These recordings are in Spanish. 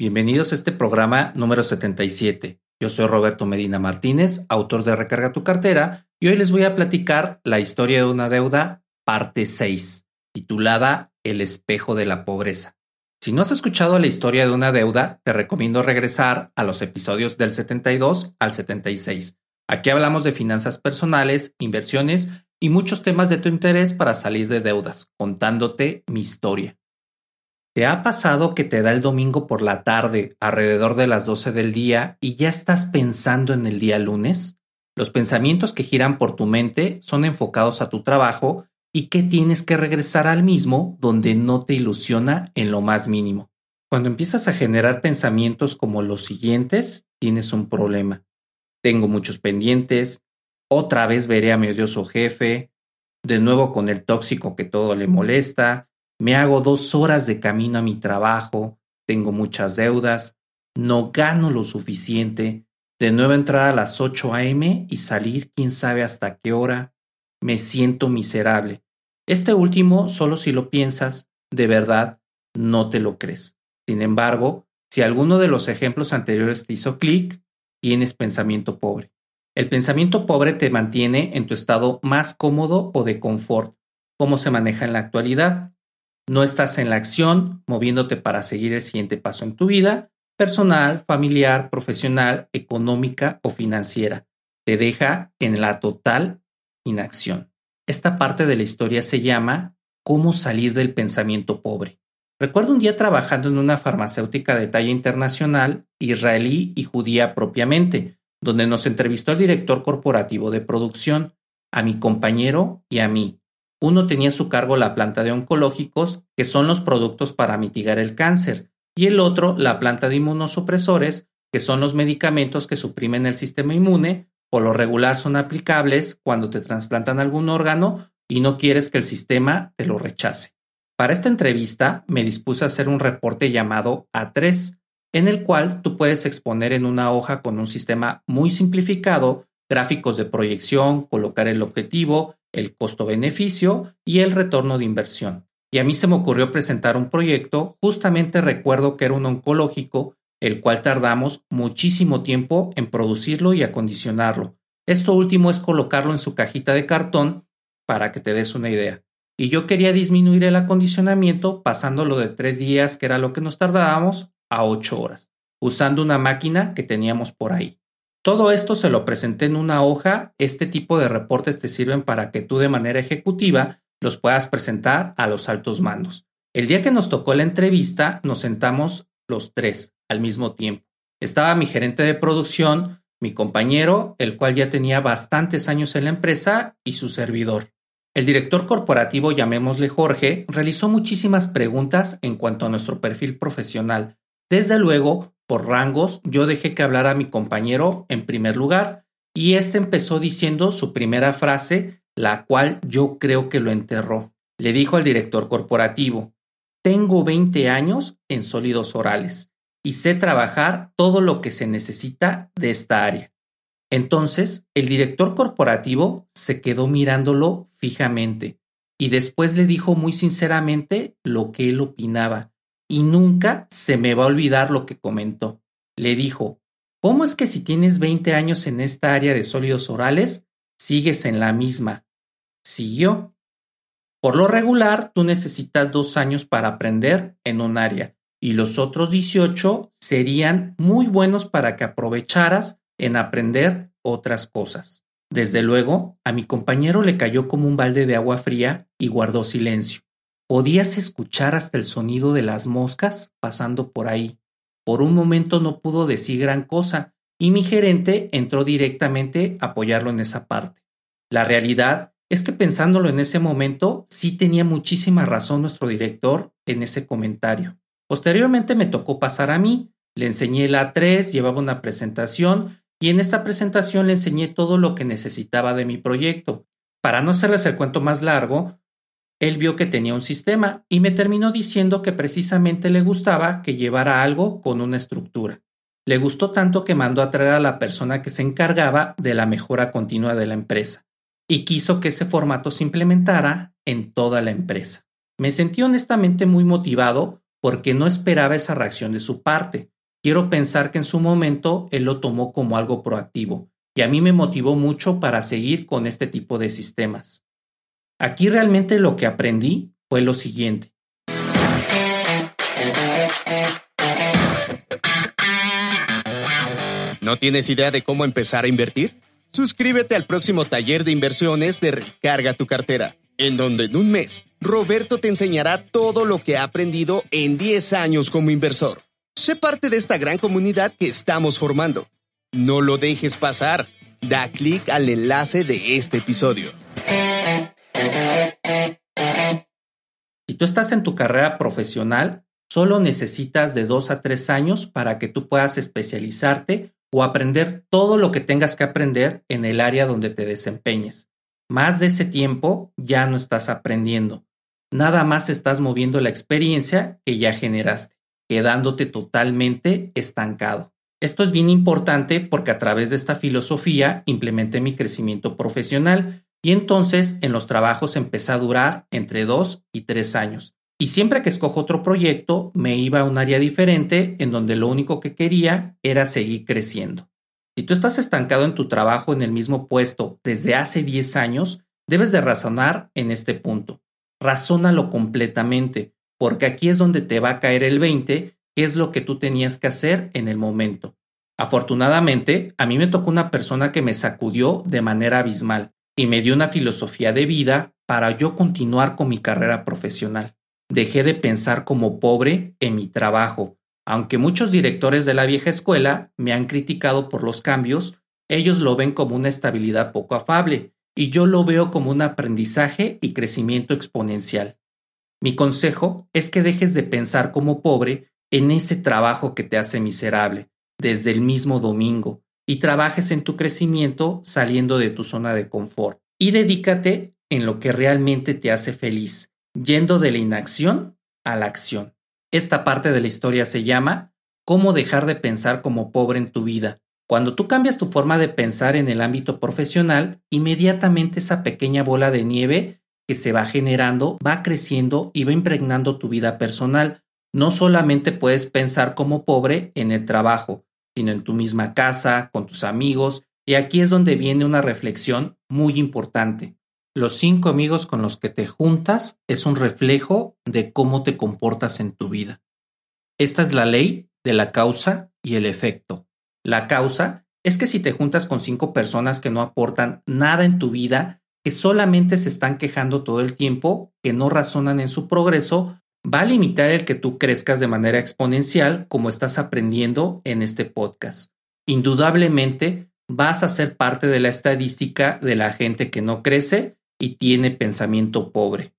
Bienvenidos a este programa número 77. Yo soy Roberto Medina Martínez, autor de Recarga tu cartera, y hoy les voy a platicar la historia de una deuda, parte 6, titulada El espejo de la pobreza. Si no has escuchado la historia de una deuda, te recomiendo regresar a los episodios del 72 al 76. Aquí hablamos de finanzas personales, inversiones y muchos temas de tu interés para salir de deudas, contándote mi historia. ¿Te ha pasado que te da el domingo por la tarde, alrededor de las 12 del día, y ya estás pensando en el día lunes? Los pensamientos que giran por tu mente son enfocados a tu trabajo y que tienes que regresar al mismo donde no te ilusiona en lo más mínimo. Cuando empiezas a generar pensamientos como los siguientes, tienes un problema. Tengo muchos pendientes, otra vez veré a mi odioso jefe, de nuevo con el tóxico que todo le molesta, me hago dos horas de camino a mi trabajo, tengo muchas deudas, no gano lo suficiente, de nuevo entrar a las 8 a.m. y salir quién sabe hasta qué hora, me siento miserable. Este último, solo si lo piensas, de verdad, no te lo crees. Sin embargo, si alguno de los ejemplos anteriores te hizo clic, tienes pensamiento pobre. El pensamiento pobre te mantiene en tu estado más cómodo o de confort, como se maneja en la actualidad. No estás en la acción, moviéndote para seguir el siguiente paso en tu vida, personal, familiar, profesional, económica o financiera. Te deja en la total inacción. Esta parte de la historia se llama Cómo salir del pensamiento pobre. Recuerdo un día trabajando en una farmacéutica de talla internacional, israelí y judía propiamente, donde nos entrevistó el director corporativo de producción, a mi compañero y a mí, uno tenía a su cargo la planta de oncológicos, que son los productos para mitigar el cáncer, y el otro la planta de inmunosupresores, que son los medicamentos que suprimen el sistema inmune, por lo regular son aplicables cuando te trasplantan algún órgano y no quieres que el sistema te lo rechace. Para esta entrevista me dispuse a hacer un reporte llamado A3, en el cual tú puedes exponer en una hoja con un sistema muy simplificado gráficos de proyección, colocar el objetivo, el costo-beneficio y el retorno de inversión. Y a mí se me ocurrió presentar un proyecto, justamente recuerdo que era un oncológico, el cual tardamos muchísimo tiempo en producirlo y acondicionarlo. Esto último es colocarlo en su cajita de cartón para que te des una idea. Y yo quería disminuir el acondicionamiento pasándolo de tres días, que era lo que nos tardábamos, a ocho horas, usando una máquina que teníamos por ahí. Todo esto se lo presenté en una hoja. Este tipo de reportes te sirven para que tú de manera ejecutiva los puedas presentar a los altos mandos. El día que nos tocó la entrevista, nos sentamos los tres al mismo tiempo. Estaba mi gerente de producción, mi compañero, el cual ya tenía bastantes años en la empresa, y su servidor. El director corporativo, llamémosle Jorge, realizó muchísimas preguntas en cuanto a nuestro perfil profesional. Desde luego, por rangos, yo dejé que hablara mi compañero en primer lugar, y este empezó diciendo su primera frase, la cual yo creo que lo enterró. Le dijo al director corporativo, tengo 20 años en sólidos orales y sé trabajar todo lo que se necesita de esta área. Entonces, el director corporativo se quedó mirándolo fijamente y después le dijo muy sinceramente lo que él opinaba y nunca se me va a olvidar lo que comentó. Le dijo, ¿cómo es que si tienes 20 años en esta área de sólidos orales, sigues en la misma? Siguió. Por lo regular, tú necesitas dos años para aprender en un área y los otros 18 serían muy buenos para que aprovecharas en aprender otras cosas. Desde luego, a mi compañero le cayó como un balde de agua fría y guardó silencio. Podías escuchar hasta el sonido de las moscas pasando por ahí. Por un momento no pudo decir gran cosa y mi gerente entró directamente a apoyarlo en esa parte. La realidad es que pensándolo en ese momento, sí tenía muchísima razón nuestro director en ese comentario. Posteriormente me tocó pasar a mí, Le enseñé la 3, llevaba una presentación y en esta presentación le enseñé todo lo que necesitaba de mi proyecto. Para no hacerles el cuento más largo, él vio que tenía un sistema y me terminó diciendo que precisamente le gustaba que llevara algo con una estructura. Le gustó tanto que mandó a traer a la persona que se encargaba de la mejora continua de la empresa y quiso que ese formato se implementara en toda la empresa. Me sentí honestamente muy motivado porque no esperaba esa reacción de su parte. Quiero pensar que en su momento él lo tomó como algo proactivo y a mí me motivó mucho para seguir con este tipo de sistemas. Aquí realmente lo que aprendí fue lo siguiente. ¿No tienes idea de cómo empezar a invertir? Suscríbete al próximo taller de inversiones de Recarga tu cartera, en donde en un mes Roberto te enseñará todo lo que ha aprendido en 10 años como inversor. Sé parte de esta gran comunidad que estamos formando. No lo dejes pasar. Da clic al enlace de este episodio. Tú estás en tu carrera profesional, solo necesitas de dos a tres años para que tú puedas especializarte o aprender todo lo que tengas que aprender en el área donde te desempeñes. Más de ese tiempo ya no estás aprendiendo. Nada más estás moviendo la experiencia que ya generaste, quedándote totalmente estancado. Esto es bien importante porque a través de esta filosofía implementé mi crecimiento profesional y entonces en los trabajos empecé a durar entre dos y tres años. Y siempre que escojo otro proyecto, me iba a un área diferente en donde lo único que quería era seguir creciendo. Si tú estás estancado en tu trabajo en el mismo puesto desde hace 10 años, debes de razonar en este punto. Razónalo completamente, porque aquí es donde te va a caer el 20, que es lo que tú tenías que hacer en el momento. Afortunadamente, a mí me tocó una persona que me sacudió de manera abismal y me dio una filosofía de vida para yo continuar con mi carrera profesional. Dejé de pensar como pobre en mi trabajo. Aunque muchos directores de la vieja escuela me han criticado por los cambios, ellos lo ven como una estabilidad poco afable, y yo lo veo como un aprendizaje y crecimiento exponencial. Mi consejo es que dejes de pensar como pobre en ese trabajo que te hace miserable, desde el mismo domingo, y trabajes en tu crecimiento saliendo de tu zona de confort. Y dedícate en lo que realmente te hace feliz, yendo de la inacción a la acción. Esta parte de la historia se llama Cómo dejar de pensar como pobre en tu vida. Cuando tú cambias tu forma de pensar en el ámbito profesional, inmediatamente esa pequeña bola de nieve que se va generando va creciendo y va impregnando tu vida personal. No solamente puedes pensar como pobre en el trabajo, sino en tu misma casa, con tus amigos, y aquí es donde viene una reflexión muy importante. Los cinco amigos con los que te juntas es un reflejo de cómo te comportas en tu vida. Esta es la ley de la causa y el efecto. La causa es que si te juntas con cinco personas que no aportan nada en tu vida, que solamente se están quejando todo el tiempo, que no razonan en su progreso, va a limitar el que tú crezcas de manera exponencial como estás aprendiendo en este podcast. Indudablemente vas a ser parte de la estadística de la gente que no crece y tiene pensamiento pobre.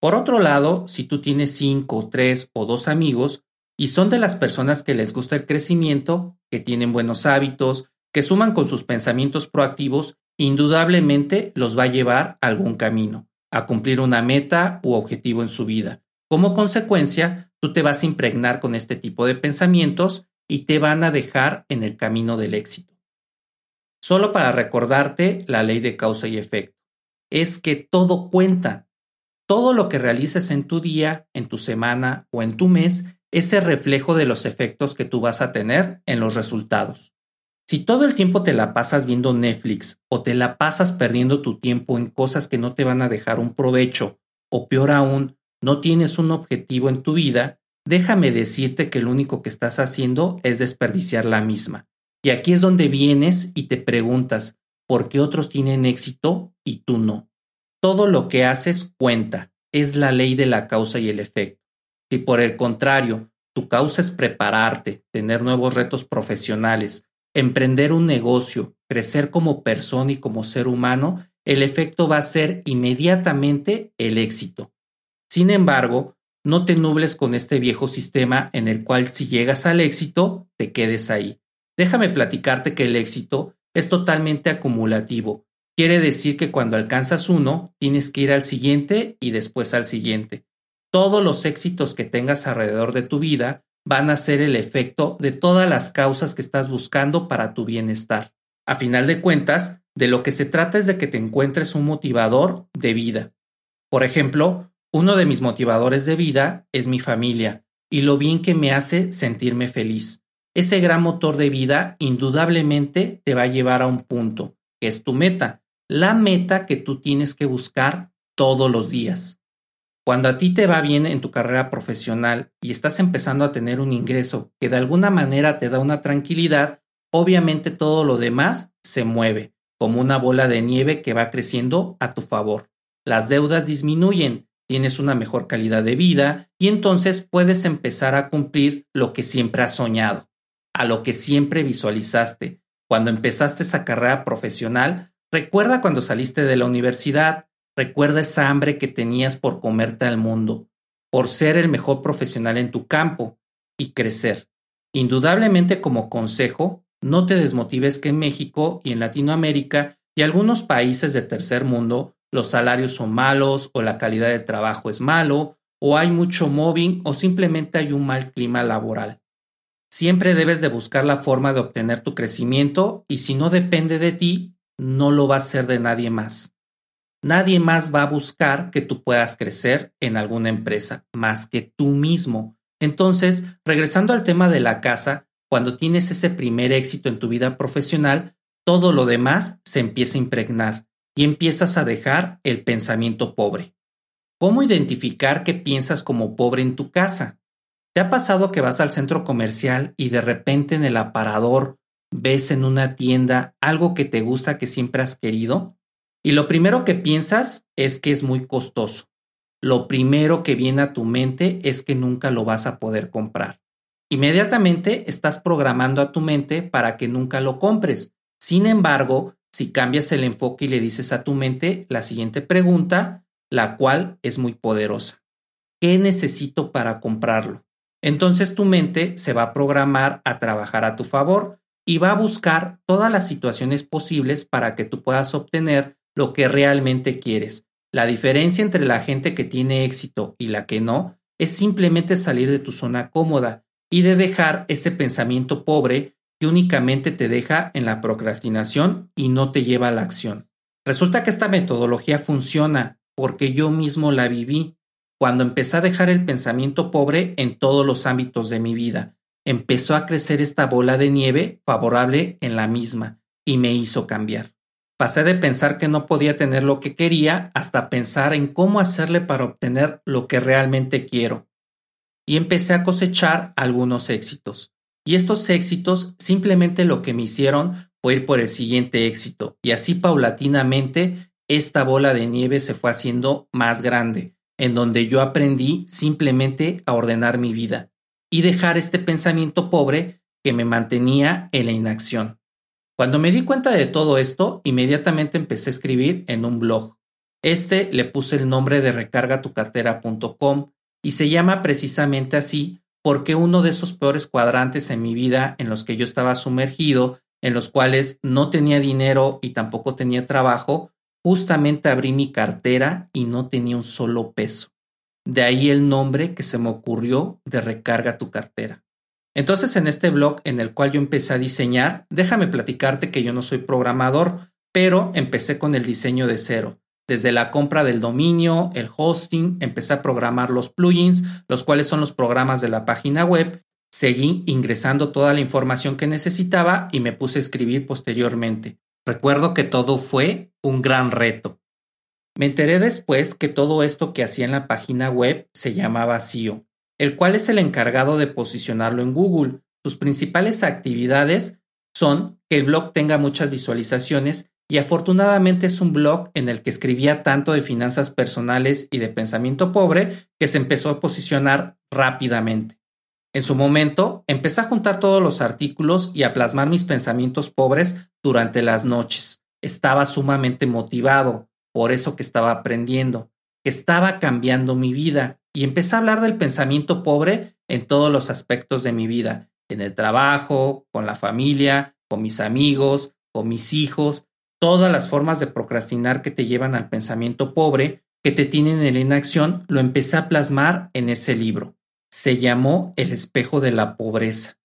Por otro lado, si tú tienes cinco, tres o dos amigos y son de las personas que les gusta el crecimiento, que tienen buenos hábitos, que suman con sus pensamientos proactivos, indudablemente los va a llevar a algún camino, a cumplir una meta u objetivo en su vida. Como consecuencia, tú te vas a impregnar con este tipo de pensamientos y te van a dejar en el camino del éxito. Solo para recordarte la ley de causa y efecto. Es que todo cuenta. Todo lo que realices en tu día, en tu semana o en tu mes es el reflejo de los efectos que tú vas a tener en los resultados. Si todo el tiempo te la pasas viendo Netflix o te la pasas perdiendo tu tiempo en cosas que no te van a dejar un provecho, o peor aún, no tienes un objetivo en tu vida, déjame decirte que lo único que estás haciendo es desperdiciar la misma. Y aquí es donde vienes y te preguntas, ¿por qué otros tienen éxito y tú no? Todo lo que haces cuenta, es la ley de la causa y el efecto. Si por el contrario, tu causa es prepararte, tener nuevos retos profesionales, emprender un negocio, crecer como persona y como ser humano, el efecto va a ser inmediatamente el éxito. Sin embargo, no te nubles con este viejo sistema en el cual si llegas al éxito, te quedes ahí. Déjame platicarte que el éxito es totalmente acumulativo. Quiere decir que cuando alcanzas uno, tienes que ir al siguiente y después al siguiente. Todos los éxitos que tengas alrededor de tu vida van a ser el efecto de todas las causas que estás buscando para tu bienestar. A final de cuentas, de lo que se trata es de que te encuentres un motivador de vida. Por ejemplo, uno de mis motivadores de vida es mi familia y lo bien que me hace sentirme feliz. Ese gran motor de vida indudablemente te va a llevar a un punto, que es tu meta, la meta que tú tienes que buscar todos los días. Cuando a ti te va bien en tu carrera profesional y estás empezando a tener un ingreso que de alguna manera te da una tranquilidad, obviamente todo lo demás se mueve, como una bola de nieve que va creciendo a tu favor. Las deudas disminuyen, tienes una mejor calidad de vida y entonces puedes empezar a cumplir lo que siempre has soñado, a lo que siempre visualizaste. Cuando empezaste esa carrera profesional, recuerda cuando saliste de la universidad, recuerda esa hambre que tenías por comerte al mundo, por ser el mejor profesional en tu campo y crecer. Indudablemente como consejo, no te desmotives que en México y en Latinoamérica y algunos países de tercer mundo los salarios son malos o la calidad de trabajo es malo o hay mucho mobbing o simplemente hay un mal clima laboral. Siempre debes de buscar la forma de obtener tu crecimiento y si no depende de ti, no lo va a hacer de nadie más. Nadie más va a buscar que tú puedas crecer en alguna empresa más que tú mismo. Entonces, regresando al tema de la casa, cuando tienes ese primer éxito en tu vida profesional, todo lo demás se empieza a impregnar y empiezas a dejar el pensamiento pobre. ¿Cómo identificar que piensas como pobre en tu casa? ¿Te ha pasado que vas al centro comercial y de repente en el aparador ves en una tienda algo que te gusta que siempre has querido? Y lo primero que piensas es que es muy costoso. Lo primero que viene a tu mente es que nunca lo vas a poder comprar. Inmediatamente estás programando a tu mente para que nunca lo compres. Sin embargo, si cambias el enfoque y le dices a tu mente la siguiente pregunta, la cual es muy poderosa. ¿Qué necesito para comprarlo? Entonces tu mente se va a programar a trabajar a tu favor y va a buscar todas las situaciones posibles para que tú puedas obtener lo que realmente quieres. La diferencia entre la gente que tiene éxito y la que no es simplemente salir de tu zona cómoda y de dejar ese pensamiento pobre únicamente te deja en la procrastinación y no te lleva a la acción. Resulta que esta metodología funciona porque yo mismo la viví cuando empecé a dejar el pensamiento pobre en todos los ámbitos de mi vida. Empezó a crecer esta bola de nieve favorable en la misma y me hizo cambiar. Pasé de pensar que no podía tener lo que quería hasta pensar en cómo hacerle para obtener lo que realmente quiero. Y empecé a cosechar algunos éxitos. Y estos éxitos simplemente lo que me hicieron fue ir por el siguiente éxito. Y así paulatinamente esta bola de nieve se fue haciendo más grande, en donde yo aprendí simplemente a ordenar mi vida y dejar este pensamiento pobre que me mantenía en la inacción. Cuando me di cuenta de todo esto, inmediatamente empecé a escribir en un blog. Este le puse el nombre de recargatucartera.com y se llama precisamente así porque uno de esos peores cuadrantes en mi vida en los que yo estaba sumergido, en los cuales no tenía dinero y tampoco tenía trabajo, justamente abrí mi cartera y no tenía un solo peso. De ahí el nombre que se me ocurrió de recarga tu cartera. Entonces en este blog en el cual yo empecé a diseñar, déjame platicarte que yo no soy programador, pero empecé con el diseño de cero desde la compra del dominio, el hosting, empecé a programar los plugins, los cuales son los programas de la página web, seguí ingresando toda la información que necesitaba y me puse a escribir posteriormente. Recuerdo que todo fue un gran reto. Me enteré después que todo esto que hacía en la página web se llamaba SEO, el cual es el encargado de posicionarlo en Google. Sus principales actividades son que el blog tenga muchas visualizaciones y afortunadamente es un blog en el que escribía tanto de finanzas personales y de pensamiento pobre que se empezó a posicionar rápidamente. En su momento, empecé a juntar todos los artículos y a plasmar mis pensamientos pobres durante las noches. Estaba sumamente motivado por eso que estaba aprendiendo, que estaba cambiando mi vida y empecé a hablar del pensamiento pobre en todos los aspectos de mi vida, en el trabajo, con la familia, con mis amigos, con mis hijos, todas las formas de procrastinar que te llevan al pensamiento pobre, que te tienen en la inacción, lo empecé a plasmar en ese libro. Se llamó El espejo de la pobreza,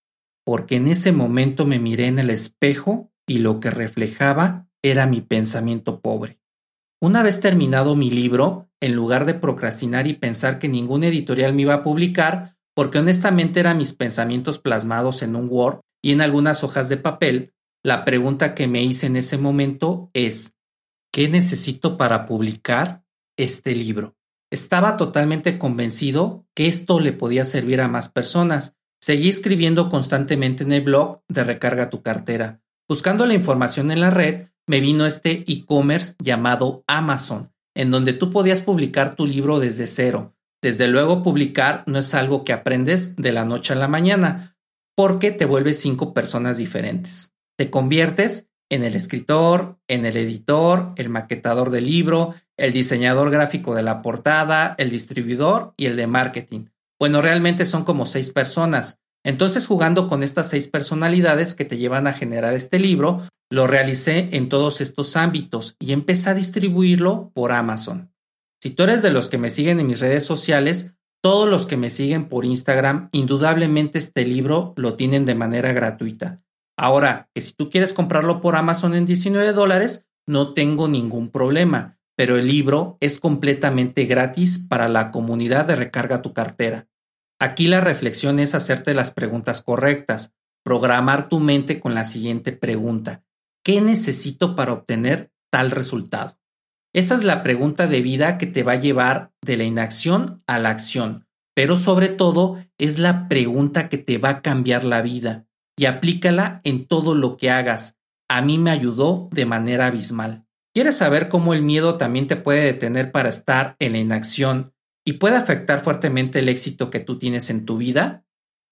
porque en ese momento me miré en el espejo y lo que reflejaba era mi pensamiento pobre. Una vez terminado mi libro, en lugar de procrastinar y pensar que ningún editorial me iba a publicar, porque honestamente eran mis pensamientos plasmados en un Word y en algunas hojas de papel, la pregunta que me hice en ese momento es, ¿qué necesito para publicar este libro? Estaba totalmente convencido que esto le podía servir a más personas. Seguí escribiendo constantemente en el blog de Recarga tu cartera. Buscando la información en la red, me vino este e-commerce llamado Amazon, en donde tú podías publicar tu libro desde cero. Desde luego, publicar no es algo que aprendes de la noche a la mañana, porque te vuelves cinco personas diferentes. Te conviertes en el escritor, en el editor, el maquetador del libro, el diseñador gráfico de la portada, el distribuidor y el de marketing. Bueno, realmente son como seis personas. Entonces, jugando con estas seis personalidades que te llevan a generar este libro, lo realicé en todos estos ámbitos y empecé a distribuirlo por Amazon. Si tú eres de los que me siguen en mis redes sociales, todos los que me siguen por Instagram, indudablemente este libro lo tienen de manera gratuita. Ahora, que si tú quieres comprarlo por Amazon en 19 dólares, no tengo ningún problema, pero el libro es completamente gratis para la comunidad de Recarga tu cartera. Aquí la reflexión es hacerte las preguntas correctas, programar tu mente con la siguiente pregunta. ¿Qué necesito para obtener tal resultado? Esa es la pregunta de vida que te va a llevar de la inacción a la acción, pero sobre todo es la pregunta que te va a cambiar la vida y aplícala en todo lo que hagas. A mí me ayudó de manera abismal. ¿Quieres saber cómo el miedo también te puede detener para estar en la inacción y puede afectar fuertemente el éxito que tú tienes en tu vida?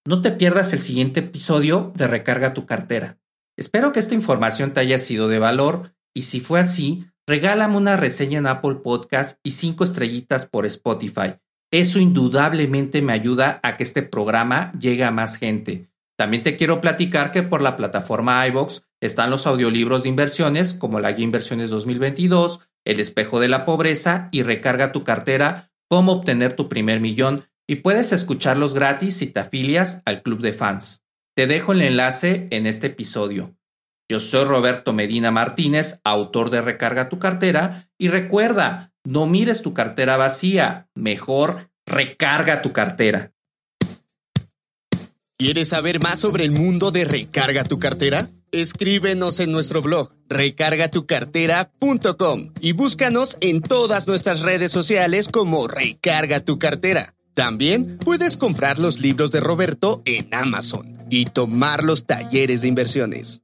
No te pierdas el siguiente episodio de Recarga tu cartera. Espero que esta información te haya sido de valor y si fue así, regálame una reseña en Apple Podcast y cinco estrellitas por Spotify. Eso indudablemente me ayuda a que este programa llegue a más gente. También te quiero platicar que por la plataforma iVox están los audiolibros de inversiones como la Guía Inversiones 2022, El espejo de la pobreza y Recarga tu cartera, cómo obtener tu primer millón y puedes escucharlos gratis si te afilias al club de fans. Te dejo el enlace en este episodio. Yo soy Roberto Medina Martínez, autor de Recarga tu cartera, y recuerda, no mires tu cartera vacía, mejor recarga tu cartera. ¿Quieres saber más sobre el mundo de Recarga tu cartera? Escríbenos en nuestro blog recargatucartera.com y búscanos en todas nuestras redes sociales como Recarga tu cartera. También puedes comprar los libros de Roberto en Amazon y tomar los talleres de inversiones.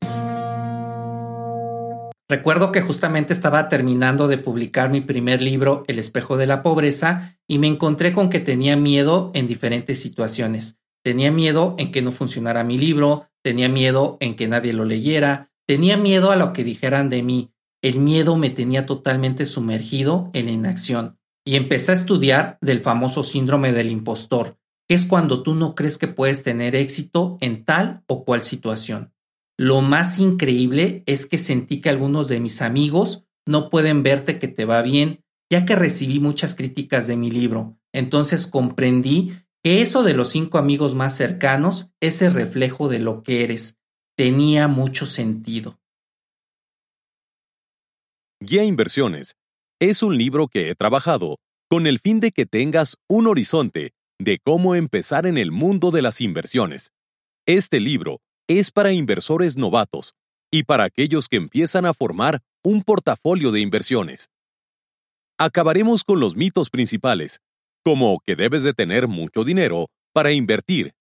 Recuerdo que justamente estaba terminando de publicar mi primer libro, El espejo de la pobreza, y me encontré con que tenía miedo en diferentes situaciones. Tenía miedo en que no funcionara mi libro, tenía miedo en que nadie lo leyera, tenía miedo a lo que dijeran de mí. El miedo me tenía totalmente sumergido en la inacción y empecé a estudiar del famoso síndrome del impostor, que es cuando tú no crees que puedes tener éxito en tal o cual situación. Lo más increíble es que sentí que algunos de mis amigos no pueden verte que te va bien, ya que recibí muchas críticas de mi libro. Entonces comprendí que eso de los cinco amigos más cercanos es el reflejo de lo que eres. Tenía mucho sentido. Guía Inversiones es un libro que he trabajado con el fin de que tengas un horizonte de cómo empezar en el mundo de las inversiones. Este libro es para inversores novatos y para aquellos que empiezan a formar un portafolio de inversiones. Acabaremos con los mitos principales, como que debes de tener mucho dinero para invertir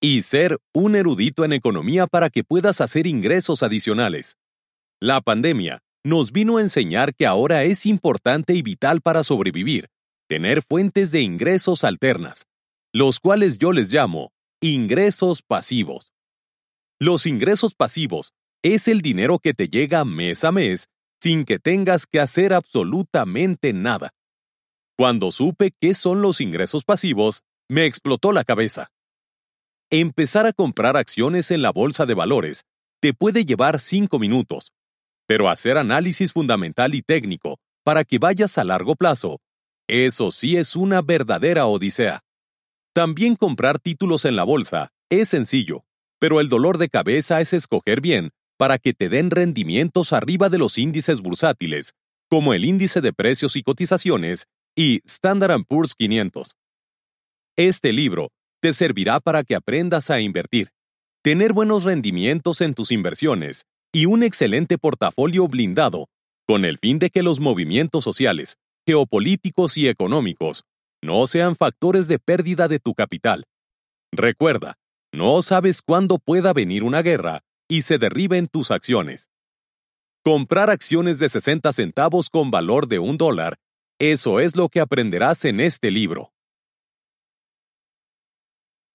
y ser un erudito en economía para que puedas hacer ingresos adicionales. La pandemia nos vino a enseñar que ahora es importante y vital para sobrevivir, tener fuentes de ingresos alternas, los cuales yo les llamo ingresos pasivos. Los ingresos pasivos es el dinero que te llega mes a mes sin que tengas que hacer absolutamente nada. Cuando supe qué son los ingresos pasivos, me explotó la cabeza. Empezar a comprar acciones en la bolsa de valores te puede llevar cinco minutos, pero hacer análisis fundamental y técnico para que vayas a largo plazo, eso sí es una verdadera odisea. También comprar títulos en la bolsa es sencillo, pero el dolor de cabeza es escoger bien para que te den rendimientos arriba de los índices bursátiles, como el índice de precios y cotizaciones y Standard Poor's 500. Este libro te servirá para que aprendas a invertir, tener buenos rendimientos en tus inversiones y un excelente portafolio blindado, con el fin de que los movimientos sociales, geopolíticos y económicos no sean factores de pérdida de tu capital. Recuerda, no sabes cuándo pueda venir una guerra y se derriben tus acciones. Comprar acciones de 60 centavos con valor de un dólar, eso es lo que aprenderás en este libro.